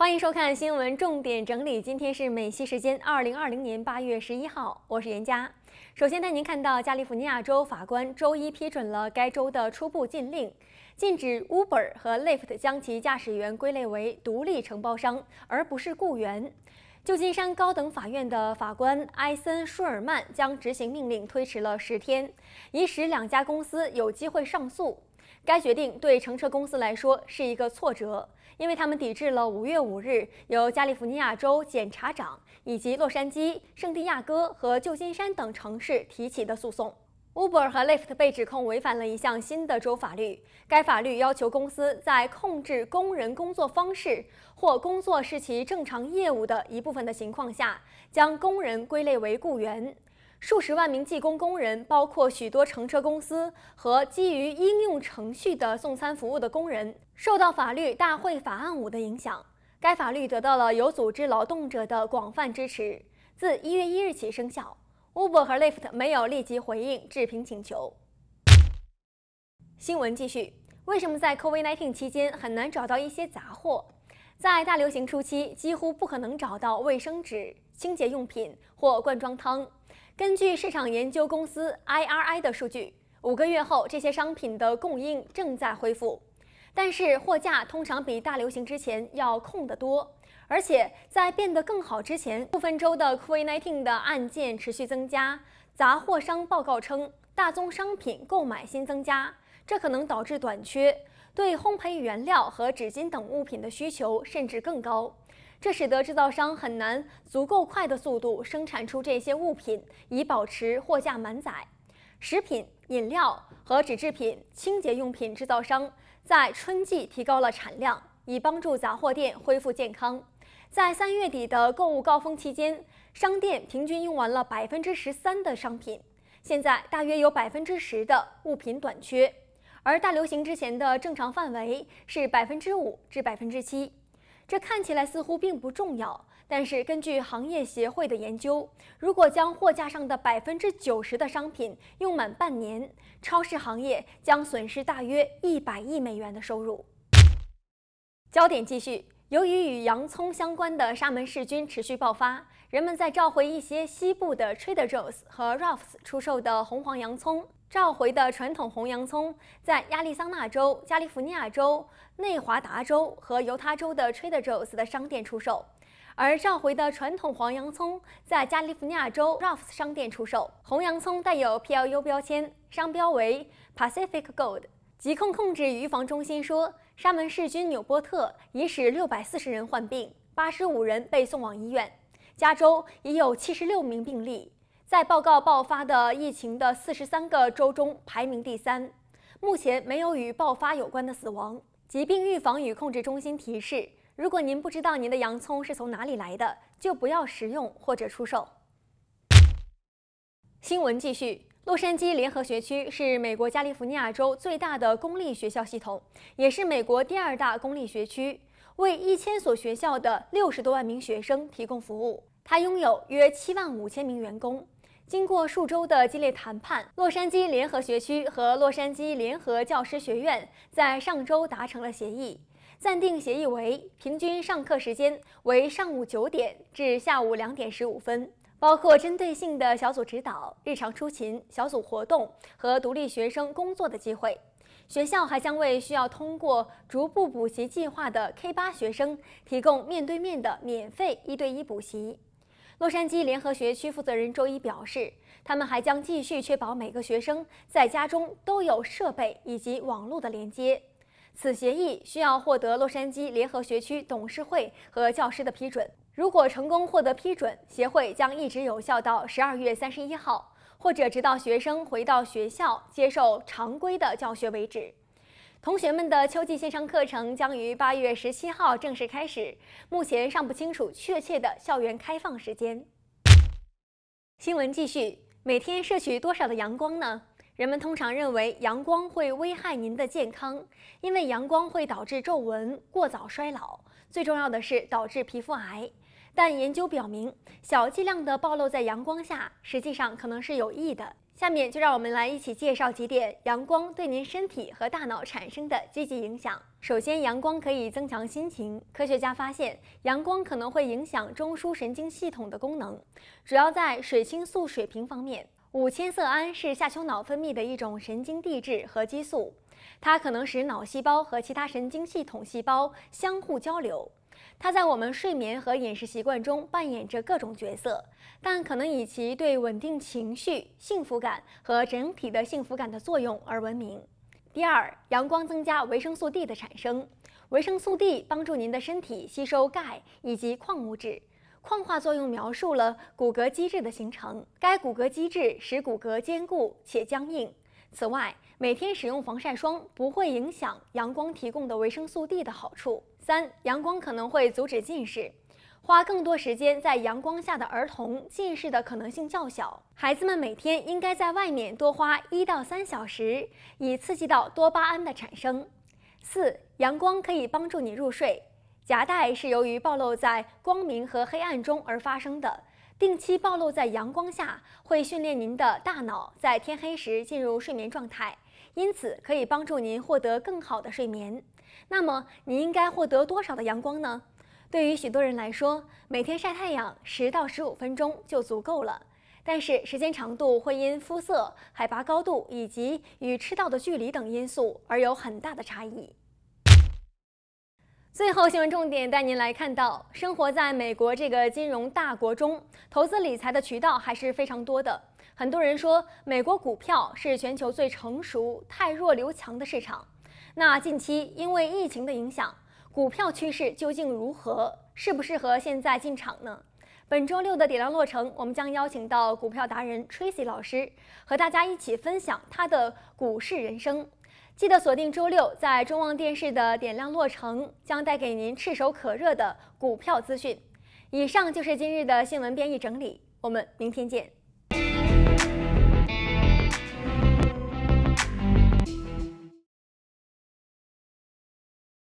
欢迎收看新闻重点整理。今天是美西时间二零二零年八月十一号，我是严佳。首先带您看到，加利福尼亚州法官周一批准了该州的初步禁令，禁止 Uber 和 Lyft 将其驾驶员归类为独立承包商，而不是雇员。旧金山高等法院的法官埃森舒尔曼将执行命令推迟了十天，以使两家公司有机会上诉。该决定对乘车公司来说是一个挫折，因为他们抵制了五月五日由加利福尼亚州检察长以及洛杉矶、圣地亚哥和旧金山等城市提起的诉讼。Uber 和 Lyft 被指控违反了一项新的州法律，该法律要求公司在控制工人工作方式或工作是其正常业务的一部分的情况下，将工人归类为雇员。数十万名技工工人，包括许多乘车公司和基于应用程序的送餐服务的工人，受到法律大会法案五的影响。该法律得到了有组织劳动者的广泛支持，自一月一日起生效。Uber 和 Lyft 没有立即回应置评请求。新闻继续，为什么在 COVID-19 期间很难找到一些杂货？在大流行初期，几乎不可能找到卫生纸、清洁用品或罐装汤。根据市场研究公司 IRI 的数据，五个月后，这些商品的供应正在恢复，但是货架通常比大流行之前要空得多。而且在变得更好之前，部分州的 COVID-19 的案件持续增加。杂货商报告称，大宗商品购买新增加，这可能导致短缺，对烘焙原料和纸巾等物品的需求甚至更高。这使得制造商很难足够快的速度生产出这些物品，以保持货架满载。食品、饮料和纸制品、清洁用品制造商在春季提高了产量，以帮助杂货店恢复健康。在三月底的购物高峰期间，商店平均用完了百分之十三的商品。现在大约有百分之十的物品短缺，而大流行之前的正常范围是百分之五至百分之七。这看起来似乎并不重要，但是根据行业协会的研究，如果将货架上的百分之九十的商品用满半年，超市行业将损失大约一百亿美元的收入。焦点继续，由于与洋葱相关的沙门氏菌持续爆发，人们在召回一些西部的 Trader Joe's 和 Ralph's 出售的红黄洋葱。召回的传统红洋葱在亚利桑那州、加利福尼亚州、内华达州和犹他州的 Trader Joe's 的商店出售，而召回的传统黄洋葱在加利福尼亚州 Ralph's 商店出售。红洋葱带有 PLU 标签，商标为 Pacific Gold。疾控控制与预防中心说，沙门氏菌纽波特已使六百四十人患病，八十五人被送往医院。加州已有七十六名病例。在报告爆发的疫情的四十三个州中排名第三，目前没有与爆发有关的死亡。疾病预防与控制中心提示：如果您不知道您的洋葱是从哪里来的，就不要食用或者出售。新闻继续，洛杉矶联合学区是美国加利福尼亚州最大的公立学校系统，也是美国第二大公立学区，为一千所学校的六十多万名学生提供服务。它拥有约七万五千名员工。经过数周的激烈谈判，洛杉矶联合学区和洛杉矶联合教师学院在上周达成了协议。暂定协议为：平均上课时间为上午九点至下午两点十五分，包括针对性的小组指导、日常出勤、小组活动和独立学生工作的机会。学校还将为需要通过逐步补习计划的 K 八学生提供面对面的免费一对一补习。洛杉矶联合学区负责人周一表示，他们还将继续确保每个学生在家中都有设备以及网络的连接。此协议需要获得洛杉矶联合学区董事会和教师的批准。如果成功获得批准，协会将一直有效到十二月三十一号，或者直到学生回到学校接受常规的教学为止。同学们的秋季线上课程将于八月十七号正式开始，目前尚不清楚确切的校园开放时间。新闻继续，每天摄取多少的阳光呢？人们通常认为阳光会危害您的健康，因为阳光会导致皱纹、过早衰老，最重要的是导致皮肤癌。但研究表明，小剂量的暴露在阳光下，实际上可能是有益的。下面就让我们来一起介绍几点阳光对您身体和大脑产生的积极影响。首先，阳光可以增强心情。科学家发现，阳光可能会影响中枢神经系统的功能，主要在水清素水平方面。五羟色胺是下丘脑分泌的一种神经递质和激素，它可能使脑细胞和其他神经系统细胞相互交流。它在我们睡眠和饮食习惯中扮演着各种角色，但可能以其对稳定情绪、幸福感和整体的幸福感的作用而闻名。第二，阳光增加维生素 D 的产生。维生素 D 帮助您的身体吸收钙以及矿物质。矿化作用描述了骨骼基质的形成，该骨骼基质使骨骼坚固且僵硬。此外，每天使用防晒霜不会影响阳光提供的维生素 D 的好处。三、阳光可能会阻止近视，花更多时间在阳光下的儿童近视的可能性较小。孩子们每天应该在外面多花一到三小时，以刺激到多巴胺的产生。四、阳光可以帮助你入睡。夹带是由于暴露在光明和黑暗中而发生的。定期暴露在阳光下会训练您的大脑在天黑时进入睡眠状态，因此可以帮助您获得更好的睡眠。那么，你应该获得多少的阳光呢？对于许多人来说，每天晒太阳十到十五分钟就足够了。但是，时间长度会因肤色、海拔高度以及与赤道的距离等因素而有很大的差异。最后，新闻重点带您来看到：生活在美国这个金融大国中，投资理财的渠道还是非常多的。很多人说，美国股票是全球最成熟、太弱留强的市场。那近期因为疫情的影响，股票趋势究竟如何？适不适合现在进场呢？本周六的点亮落成，我们将邀请到股票达人 Tracy 老师，和大家一起分享他的股市人生。记得锁定周六，在中望电视的点亮落成将带给您炙手可热的股票资讯。以上就是今日的新闻编译整理，我们明天见。